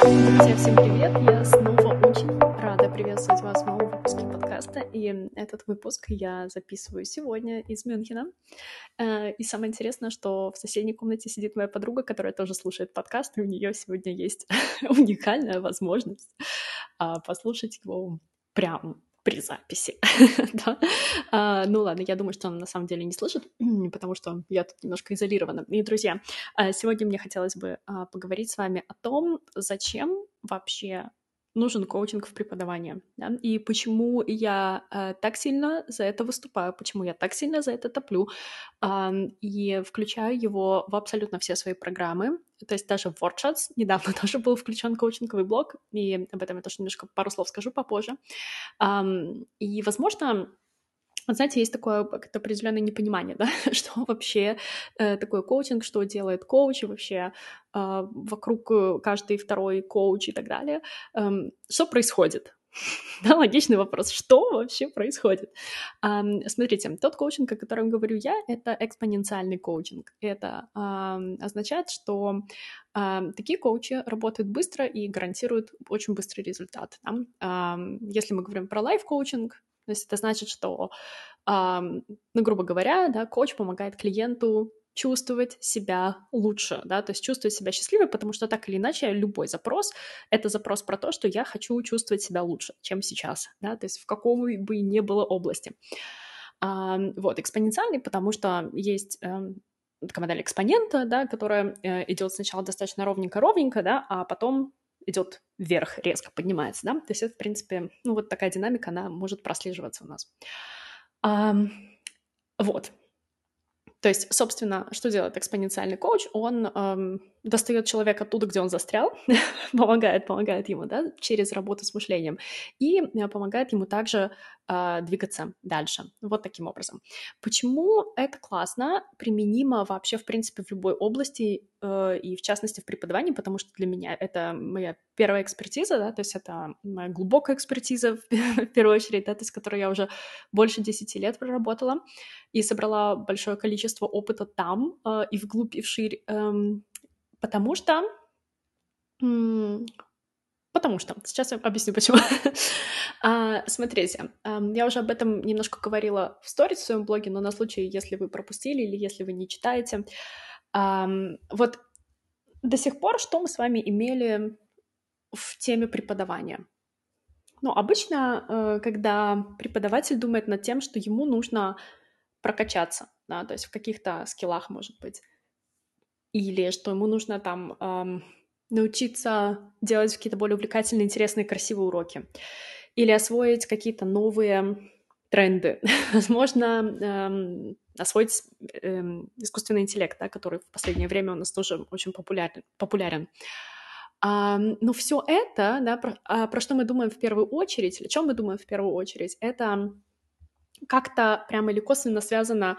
Друзья, всем привет! Я снова очень рада приветствовать вас в новом выпуске подкаста. И этот выпуск я записываю сегодня из Мюнхена. Э, и самое интересное, что в соседней комнате сидит моя подруга, которая тоже слушает подкаст, и у нее сегодня есть уникальная возможность а, послушать его прям при записи. да? а, ну ладно, я думаю, что он на самом деле не слышит, потому что я тут немножко изолирована. И, друзья, а, сегодня мне хотелось бы а, поговорить с вами о том, зачем вообще нужен коучинг в преподавании, да? и почему я э, так сильно за это выступаю, почему я так сильно за это топлю, э, и включаю его в абсолютно все свои программы, то есть даже в WordShots недавно тоже был включен коучинговый блог, и об этом я тоже немножко пару слов скажу попозже. Э, и, возможно, вот знаете, есть такое как-то определенное непонимание, да, что вообще э, такое коучинг, что делает коуч, и вообще э, вокруг каждый второй коуч и так далее. Эм, что происходит? Да, логичный вопрос. Что вообще происходит? Um, смотрите, тот коучинг, о котором говорю я, это экспоненциальный коучинг. Это um, означает, что um, такие коучи работают быстро и гарантируют очень быстрый результат. Да? Um, если мы говорим про лайф-коучинг, то есть это значит, что, ну, грубо говоря, да, коуч помогает клиенту чувствовать себя лучше, да, то есть чувствовать себя счастливой, потому что так или иначе любой запрос — это запрос про то, что я хочу чувствовать себя лучше, чем сейчас, да, то есть в каком бы ни было области. А, вот, экспоненциальный, потому что есть э, такая модель экспонента, да, которая э, идет сначала достаточно ровненько-ровненько, да, а потом идет вверх, резко поднимается, да, то есть это, в принципе, ну, вот такая динамика, она может прослеживаться у нас. А, вот, то есть, собственно, что делает экспоненциальный коуч? Он эм, достает человека оттуда, где он застрял, помогает, помогает ему, да, через работу с мышлением, и э, помогает ему также э, двигаться дальше. Вот таким образом. Почему это классно, применимо вообще, в принципе, в любой области, э, и в частности в преподавании, потому что для меня это моя первая экспертиза, да, то есть это моя глубокая экспертиза, в первую очередь, да, то есть которой я уже больше 10 лет проработала и собрала большое количество опыта там э, и вглубь, и вширь, э, потому что... Потому что. Сейчас я объясню, почему. а, смотрите, я уже об этом немножко говорила в сторис в своем блоге, но на случай, если вы пропустили или если вы не читаете. Э, вот до сих пор что мы с вами имели в теме преподавания? Ну, обычно, э, когда преподаватель думает над тем, что ему нужно прокачаться, да, то есть в каких-то скиллах, может быть. Или что ему нужно там эм, научиться делать какие-то более увлекательные, интересные, красивые уроки. Или освоить какие-то новые тренды. Возможно, эм, освоить эм, искусственный интеллект, да, который в последнее время у нас тоже очень популярен. популярен. А, но все это, да, про, а, про что мы думаем в первую очередь, о чем мы думаем в первую очередь, это как-то прямо или косвенно связано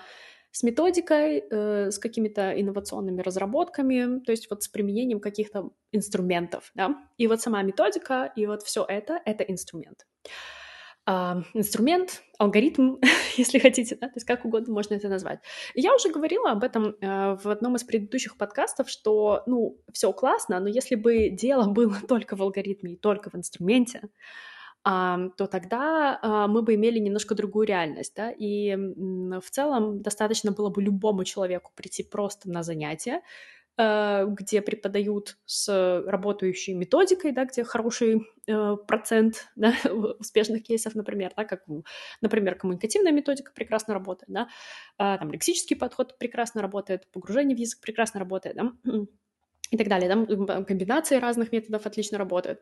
с методикой, э, с какими-то инновационными разработками, то есть вот с применением каких-то инструментов, да. И вот сама методика, и вот все это — это инструмент. Uh, инструмент, алгоритм, если хотите, да, то есть как угодно можно это назвать. я уже говорила об этом uh, в одном из предыдущих подкастов, что, ну, все классно, но если бы дело было только в алгоритме и только в инструменте, то тогда а, мы бы имели немножко другую реальность, да, и в целом достаточно было бы любому человеку прийти просто на занятие, э, где преподают с работающей методикой, да, где хороший э, процент да, успешных кейсов, например, да, как, например, коммуникативная методика прекрасно работает, да, а, там лексический подход прекрасно работает, погружение в язык прекрасно работает, да, и так далее, да, комбинации разных методов отлично работают.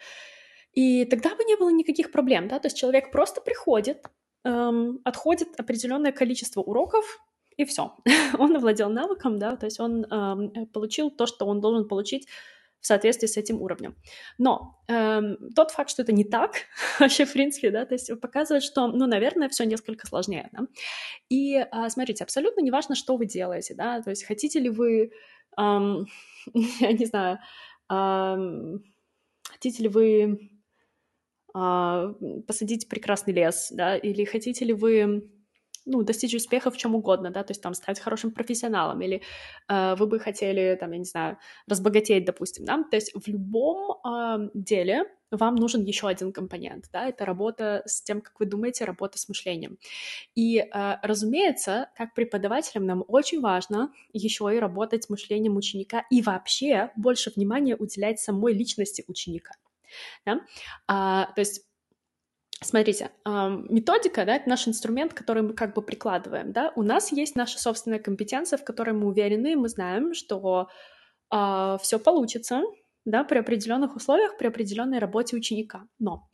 И тогда бы не было никаких проблем, да, то есть человек просто приходит, эм, отходит определенное количество уроков, и все. он овладел навыком, да, то есть он эм, получил то, что он должен получить в соответствии с этим уровнем. Но эм, тот факт, что это не так, вообще, в принципе, да, то есть показывает, что, ну, наверное, все несколько сложнее, да. И э, смотрите, абсолютно не важно, что вы делаете, да, то есть хотите ли вы, эм, я не знаю, эм, хотите ли вы а, посадить прекрасный лес, да, или хотите ли вы ну, достичь успеха в чем угодно, да, то есть там стать хорошим профессионалом, или э, вы бы хотели, там, я не знаю, разбогатеть, допустим, да, то есть в любом э, деле вам нужен еще один компонент, да, это работа с тем, как вы думаете, работа с мышлением. И, э, разумеется, как преподавателям нам очень важно еще и работать с мышлением ученика и вообще больше внимания уделять самой личности ученика. Да? А, то есть Смотрите, методика, да, это наш инструмент, который мы как бы прикладываем, да. У нас есть наша собственная компетенция, в которой мы уверены, мы знаем, что э, все получится, да, при определенных условиях, при определенной работе ученика. Но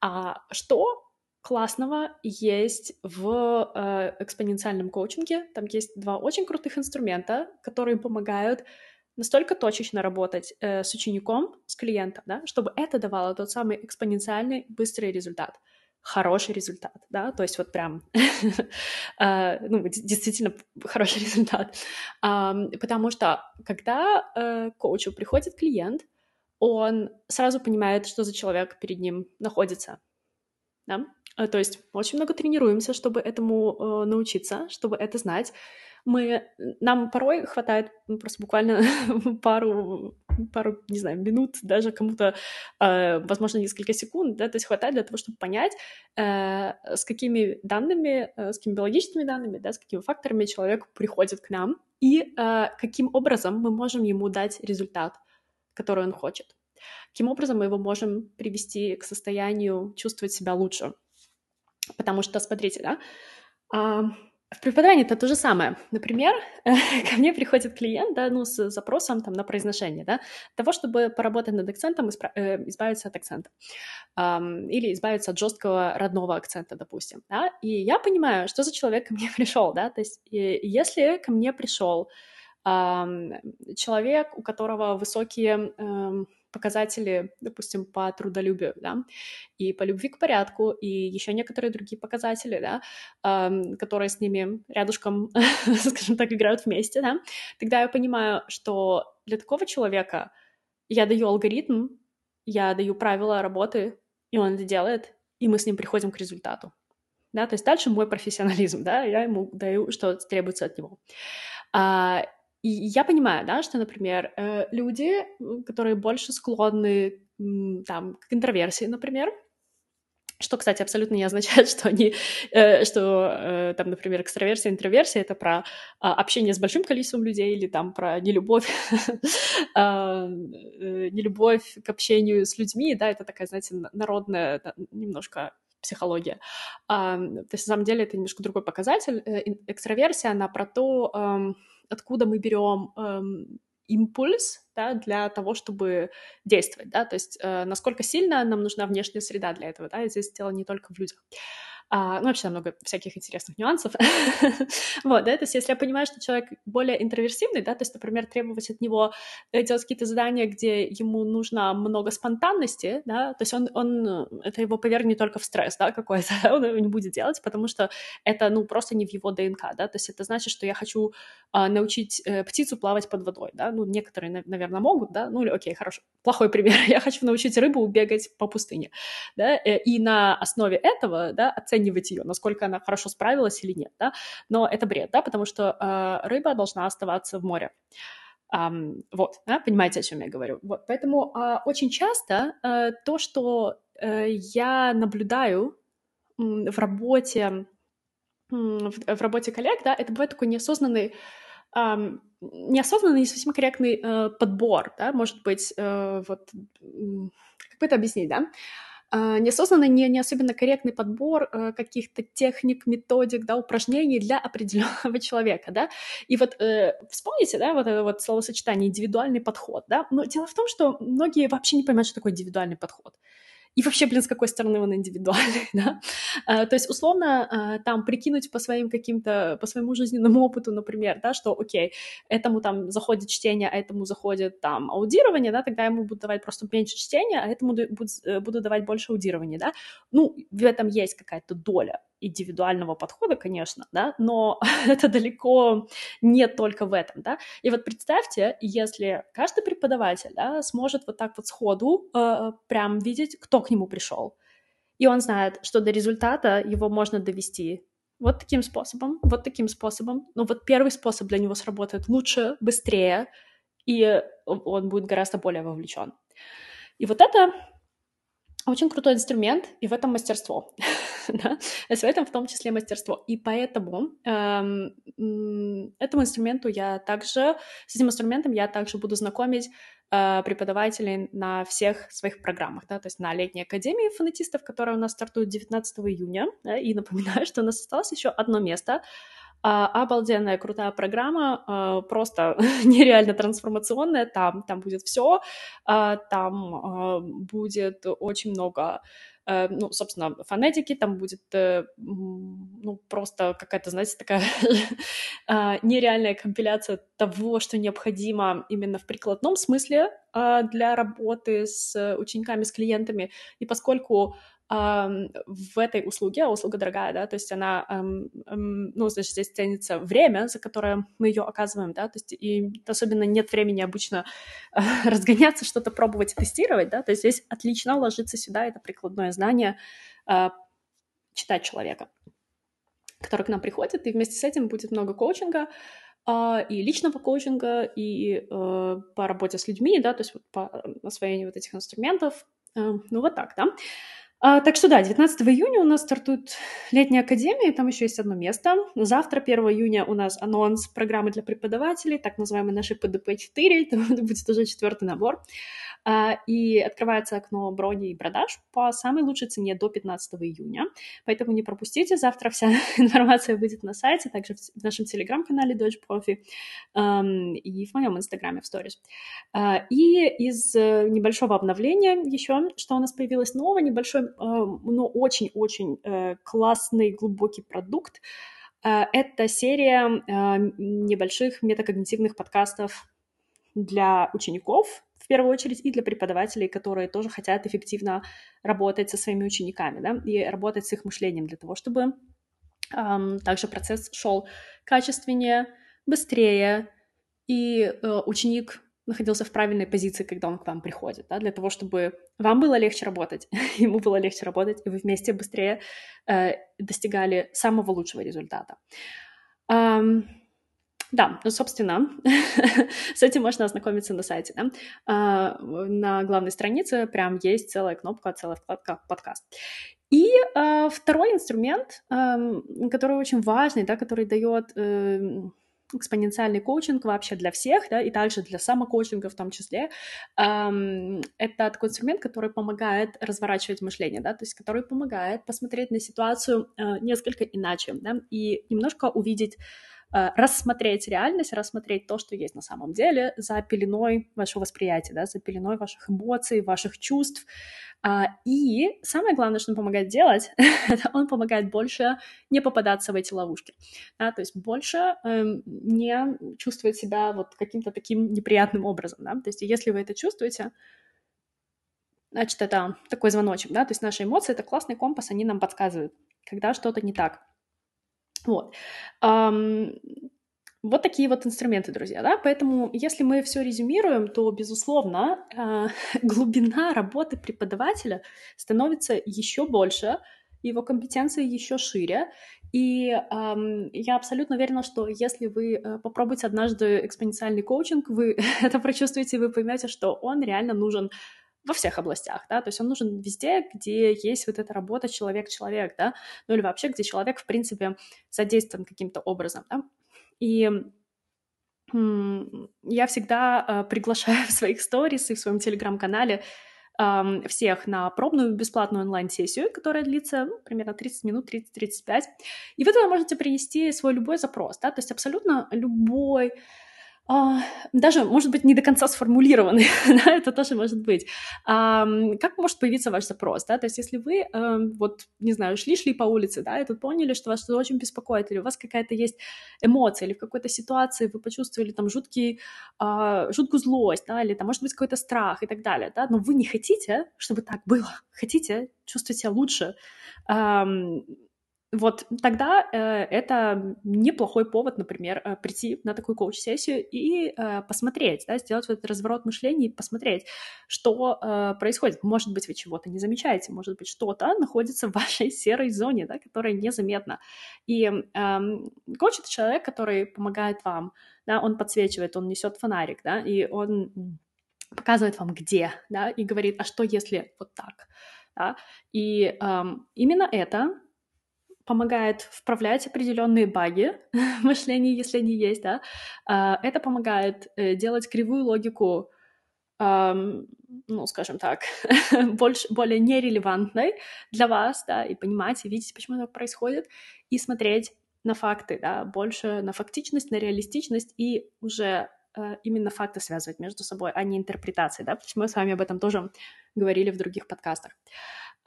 а, что классного есть в э, экспоненциальном коучинге? Там есть два очень крутых инструмента, которые помогают настолько точечно работать э, с учеником, с клиентом, да, чтобы это давало тот самый экспоненциальный быстрый результат хороший результат, да, то есть вот прям, uh, ну, действительно хороший результат, потому что когда uh, коучу приходит клиент, он сразу понимает, что за человек перед ним находится, да, uh, то есть очень много тренируемся, чтобы этому uh, научиться, чтобы это знать, мы, нам порой хватает ну, просто буквально пару, пару, не знаю, минут, даже кому-то, э, возможно, несколько секунд, да, то есть хватает для того, чтобы понять, э, с какими данными, э, с какими биологическими данными, да, с какими факторами человек приходит к нам и э, каким образом мы можем ему дать результат, который он хочет. Каким образом мы его можем привести к состоянию чувствовать себя лучше. Потому что, смотрите, да, э, в преподавании это то же самое. Например, ко мне приходит клиент, да, ну, с запросом там на произношение, да, того, чтобы поработать над акцентом, э, избавиться от акцента. Эм, или избавиться от жесткого родного акцента, допустим, да. И я понимаю, что за человек ко мне пришел, да, то есть если ко мне пришел эм, человек, у которого высокие... Эм, показатели, допустим, по трудолюбию, да, и по любви к порядку, и еще некоторые другие показатели, да, э, которые с ними рядышком, скажем так, играют вместе, да, тогда я понимаю, что для такого человека я даю алгоритм, я даю правила работы, и он это делает, и мы с ним приходим к результату. Да, то есть дальше мой профессионализм, да, я ему даю, что требуется от него. А, и я понимаю, да, что, например, э, люди, которые больше склонны там, к интроверсии, например, что, кстати, абсолютно не означает, что они, э, что э, там, например, экстраверсия, интроверсия — это про а, общение с большим количеством людей или там про нелюбовь, а, нелюбовь к общению с людьми, да, это такая, знаете, народная немножко психология. То есть, на самом деле, это немножко другой показатель. Экстраверсия, она про то, откуда мы берем эм, импульс да, для того, чтобы действовать, да, то есть э, насколько сильно нам нужна внешняя среда для этого, да, и здесь дело не только в людях. А, ну, вообще много всяких интересных нюансов. вот, да, то есть если я понимаю, что человек более интроверсивный, да, то есть, например, требовать от него э, делать какие-то задания, где ему нужно много спонтанности, да, то есть он, он это его повергнет только в стресс, да, какой-то, он его не будет делать, потому что это, ну, просто не в его ДНК, да, то есть это значит, что я хочу а, научить э, птицу плавать под водой, да, ну, некоторые, наверное, могут, да, ну, или, окей, хорошо, плохой пример, я хочу научить рыбу бегать по пустыне, да, э, и на основе этого, да, оценивать оценивать ее, насколько она хорошо справилась или нет, да, но это бред, да, потому что э, рыба должна оставаться в море. Um, вот, да, понимаете, о чем я говорю. Вот, поэтому uh, очень часто uh, то, что uh, я наблюдаю um, в работе um, в, в работе коллег, да, это бывает такой неосознанный um, неосознанный, не совсем корректный uh, подбор, да, может быть, uh, вот, как бы это объяснить, да, а, неосознанно не, не особенно корректный подбор э, каких-то техник, методик, да, упражнений для определенного человека, да. И вот э, вспомните, да, вот это вот словосочетание индивидуальный подход, да. Но дело в том, что многие вообще не понимают, что такое индивидуальный подход и вообще, блин, с какой стороны он индивидуальный, да? А, то есть, условно, а, там прикинуть по своим каким-то, по своему жизненному опыту, например, да, что, окей, этому там заходит чтение, а этому заходит там аудирование, да, тогда ему будут давать просто меньше чтения, а этому буду, э, буду давать больше аудирования, да? Ну, в этом есть какая-то доля индивидуального подхода, конечно, да, но это далеко не только в этом, да. И вот представьте, если каждый преподаватель, да, сможет вот так вот сходу э, прям видеть, кто к нему пришел, и он знает, что до результата его можно довести вот таким способом, вот таким способом. Но вот первый способ для него сработает лучше, быстрее, и он будет гораздо более вовлечен. И вот это очень крутой инструмент, и в этом мастерство. да? в этом в том числе мастерство. И поэтому эм, этому инструменту я также, с этим инструментом я также буду знакомить э, преподавателей на всех своих программах, да, то есть на летней академии фонетистов, которая у нас стартует 19 июня, да, и напоминаю, что у нас осталось еще одно место, а, обалденная, крутая программа, а, просто нереально трансформационная. Там, там будет все, а, там а, будет очень много э, ну, собственно, фонетики, там будет, э, ну, просто какая-то, знаете, такая а, нереальная компиляция того, что необходимо именно в прикладном смысле а, для работы с учениками, с клиентами. И поскольку в этой услуге, а услуга дорогая, да, то есть она, ну, значит, здесь ценится время, за которое мы ее оказываем, да, то есть и особенно нет времени обычно разгоняться, что-то пробовать тестировать, да, то есть здесь отлично ложится сюда это прикладное знание а, читать человека, который к нам приходит, и вместе с этим будет много коучинга, а, и личного коучинга, и э, по работе с людьми, да, то есть по освоению вот этих инструментов, ну вот так, да. А, так что да, 19 июня у нас стартует летняя академия, там еще есть одно место. Завтра, 1 июня, у нас анонс программы для преподавателей, так называемый нашей ПДП-4, это будет уже четвертый набор. А, и открывается окно брони и продаж по самой лучшей цене до 15 июня. Поэтому не пропустите, завтра вся информация будет на сайте, также в нашем телеграм-канале Dodge Profi и в моем инстаграме в сторис. А, и из э, небольшого обновления еще, что у нас появилось нового, небольшой, э, но очень-очень э, классный, глубокий продукт. Это серия небольших метакогнитивных подкастов для учеников, первую очередь и для преподавателей, которые тоже хотят эффективно работать со своими учениками, да, и работать с их мышлением для того, чтобы эм, также процесс шел качественнее, быстрее, и э, ученик находился в правильной позиции, когда он к вам приходит, да, для того, чтобы вам было легче работать, ему было легче работать, и вы вместе быстрее э, достигали самого лучшего результата. Um, да, ну, собственно, с этим можно ознакомиться на сайте. Да? А, на главной странице прям есть целая кнопка, целая вкладка «Подкаст». И а, второй инструмент, а, который очень важный, да, который дает э, экспоненциальный коучинг вообще для всех, да, и также для самокоучинга в том числе, эм, это такой инструмент, который помогает разворачивать мышление, да, то есть который помогает посмотреть на ситуацию э, несколько иначе, да, и немножко увидеть Э, рассмотреть реальность, рассмотреть то, что есть на самом деле, за пеленой вашего восприятия, да, за пеленой ваших эмоций, ваших чувств. А, и самое главное, что он помогает делать, это он помогает больше не попадаться в эти ловушки, да, то есть больше эм, не чувствовать себя вот каким-то таким неприятным образом, да, то есть если вы это чувствуете, значит, это такой звоночек, да, то есть наши эмоции — это классный компас, они нам подсказывают, когда что-то не так. Вот. Вот такие вот инструменты, друзья, да, поэтому если мы все резюмируем, то, безусловно, э, глубина работы преподавателя становится еще больше, его компетенции еще шире, и эм, я абсолютно уверена, что если вы э, попробуете однажды экспоненциальный коучинг, вы это прочувствуете, вы поймете, что он реально нужен во всех областях, да, то есть он нужен везде, где есть вот эта работа человек-человек, да, ну или вообще, где человек, в принципе, задействован каким-то образом, да, и я всегда э, приглашаю в своих сторис и в своем телеграм-канале э, всех на пробную бесплатную онлайн-сессию, которая длится ну, примерно 30 минут, 30-35. И вы туда можете принести свой любой запрос, да, то есть абсолютно любой даже, может быть, не до конца сформулированный, да, это тоже может быть. А, как может появиться ваш запрос, да, то есть если вы, а, вот, не знаю, шли-шли по улице, да, и тут поняли, что вас что-то очень беспокоит, или у вас какая-то есть эмоция, или в какой-то ситуации вы почувствовали там жуткий, а, жуткую злость, да, или там, может быть, какой-то страх и так далее, да, но вы не хотите, чтобы так было, хотите чувствовать себя лучше, а, вот тогда э, это неплохой повод, например, э, прийти на такую коуч-сессию и э, посмотреть, да, сделать вот этот разворот мышления и посмотреть, что э, происходит. Может быть, вы чего-то не замечаете, может быть, что-то находится в вашей серой зоне, да, которая незаметна. И э, коуч — это человек, который помогает вам, да, он подсвечивает, он несет фонарик, да, и он показывает вам, где, да, и говорит, а что если вот так, да, и эм, именно это помогает вправлять определенные баги в мышлении, если они есть, да. А, это помогает э, делать кривую логику, ну, скажем так, больше, более нерелевантной для вас, да, и понимать, и видеть, почему это происходит, и смотреть на факты, да, больше на фактичность, на реалистичность, и уже именно факты связывать между собой, а не интерпретации, да, мы с вами об этом тоже говорили в других подкастах.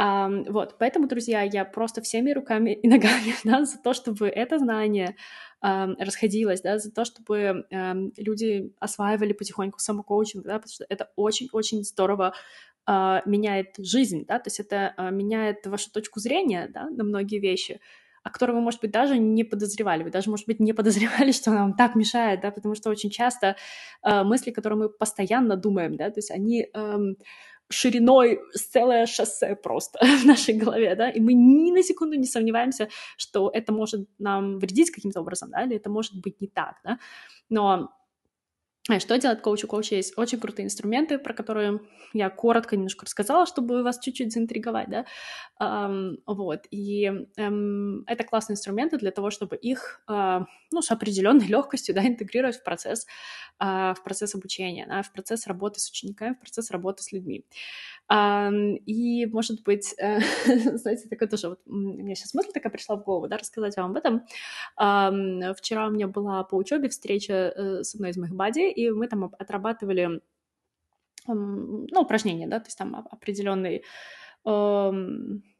Um, вот, поэтому, друзья, я просто всеми руками и ногами да, за то, чтобы это знание um, расходилось, да, за то, чтобы um, люди осваивали потихоньку самокоучинг, да, потому что это очень-очень здорово uh, меняет жизнь, да, то есть это uh, меняет вашу точку зрения, да, на многие вещи, о которой вы, может быть, даже не подозревали. Вы даже, может быть, не подозревали, что нам так мешает, да, потому что очень часто э, мысли, которые мы постоянно думаем, да, то есть они э, шириной целое шоссе просто в нашей голове, да, и мы ни на секунду не сомневаемся, что это может нам вредить каким-то образом, да, или это может быть не так, да, но что делать коуч? У коуча есть очень крутые инструменты, про которые я коротко немножко рассказала, чтобы вас чуть-чуть заинтриговать, да, um, вот, и um, это классные инструменты для того, чтобы их, uh, ну, с определенной легкостью, да, интегрировать в процесс, uh, в процесс обучения, да, в процесс работы с учениками, в процесс работы с людьми. И, может быть, uh, знаете, такое тоже, вот, у меня сейчас мысль такая пришла в голову, да, рассказать вам об этом. Вчера у меня была по учебе встреча uh, с одной из моих бади, и мы там отрабатывали ну, упражнения, да, то есть там определенный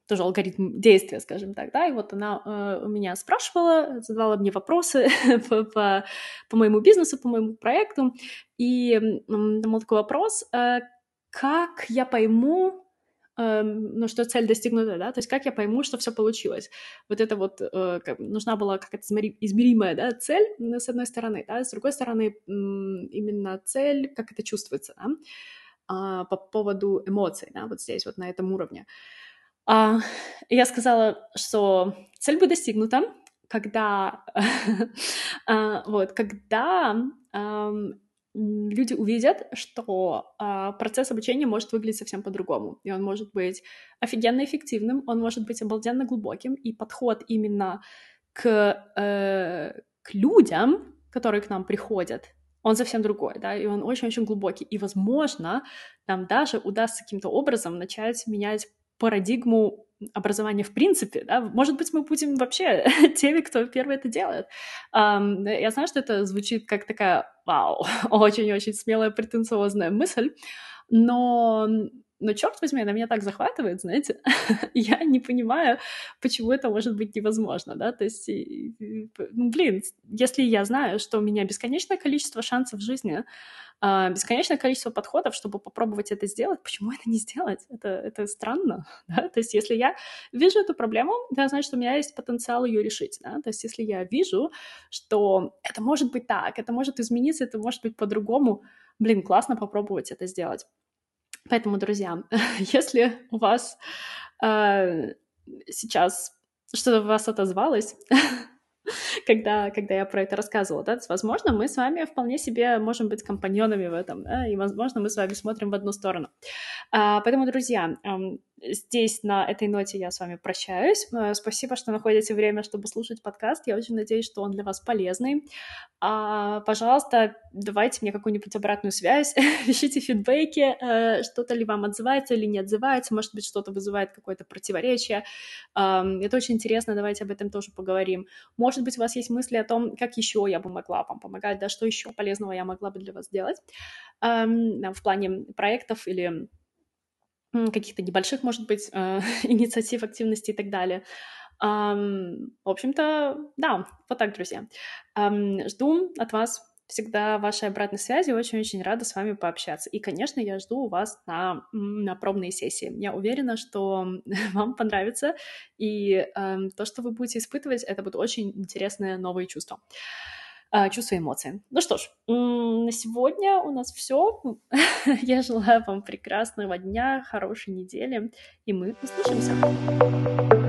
тоже алгоритм действия, скажем так, да, и вот она э, у меня спрашивала, задавала мне вопросы по, по, по моему бизнесу, по моему проекту, и там был такой вопрос, э, как я пойму, Эм, ну, что цель достигнута, да, то есть как я пойму, что все получилось. Вот это вот э, нужна была какая-то измеримая, да, цель, с одной стороны, да, с другой стороны, именно цель, как это чувствуется, да, а, по поводу эмоций, да, вот здесь, вот на этом уровне. А, я сказала, что цель будет достигнута, когда, а, вот, когда люди увидят, что э, процесс обучения может выглядеть совсем по-другому. И он может быть офигенно эффективным, он может быть обалденно глубоким, и подход именно к, э, к людям, которые к нам приходят, он совсем другой, да, и он очень-очень глубокий. И, возможно, нам даже удастся каким-то образом начать менять парадигму образования в принципе, да, может быть, мы будем вообще теми, кто первый это делает. Um, я знаю, что это звучит как такая, вау, очень-очень смелая, претенциозная мысль, но но черт возьми, она меня так захватывает, знаете, я не понимаю, почему это может быть невозможно, да, то есть, ну, блин, если я знаю, что у меня бесконечное количество шансов в жизни, а, бесконечное количество подходов, чтобы попробовать это сделать, почему это не сделать? Это, это странно, да? То есть если я вижу эту проблему, это значит, что у меня есть потенциал ее решить, да? То есть если я вижу, что это может быть так, это может измениться, это может быть по-другому, блин, классно попробовать это сделать. Поэтому, друзья, если у вас э, сейчас что-то в вас отозвалось, когда, когда я про это рассказывала, да, возможно, мы с вами вполне себе можем быть компаньонами в этом, да, и, возможно, мы с вами смотрим в одну сторону. А, поэтому, друзья, здесь на этой ноте я с вами прощаюсь. Э, спасибо, что находите время, чтобы слушать подкаст. Я очень надеюсь, что он для вас полезный. А, пожалуйста, давайте мне какую-нибудь обратную связь, пишите фидбэки, э, что-то ли вам отзывается или не отзывается, может быть, что-то вызывает какое-то противоречие. Это очень интересно, давайте об этом тоже поговорим. Может быть, у вас есть мысли о том, как еще я бы могла вам помогать, да, что еще полезного я могла бы для вас сделать в плане проектов или каких-то небольших, может быть, э, инициатив, активностей и так далее. Um, в общем-то, да, вот так, друзья. Um, жду от вас всегда вашей обратной связи, очень-очень рада с вами пообщаться. И, конечно, я жду вас на, на пробные сессии. Я уверена, что вам понравится, и э, то, что вы будете испытывать, это будут очень интересные новые чувства чувства и эмоции. Ну что ж, на сегодня у нас все. Я желаю вам прекрасного дня, хорошей недели, и мы услышимся.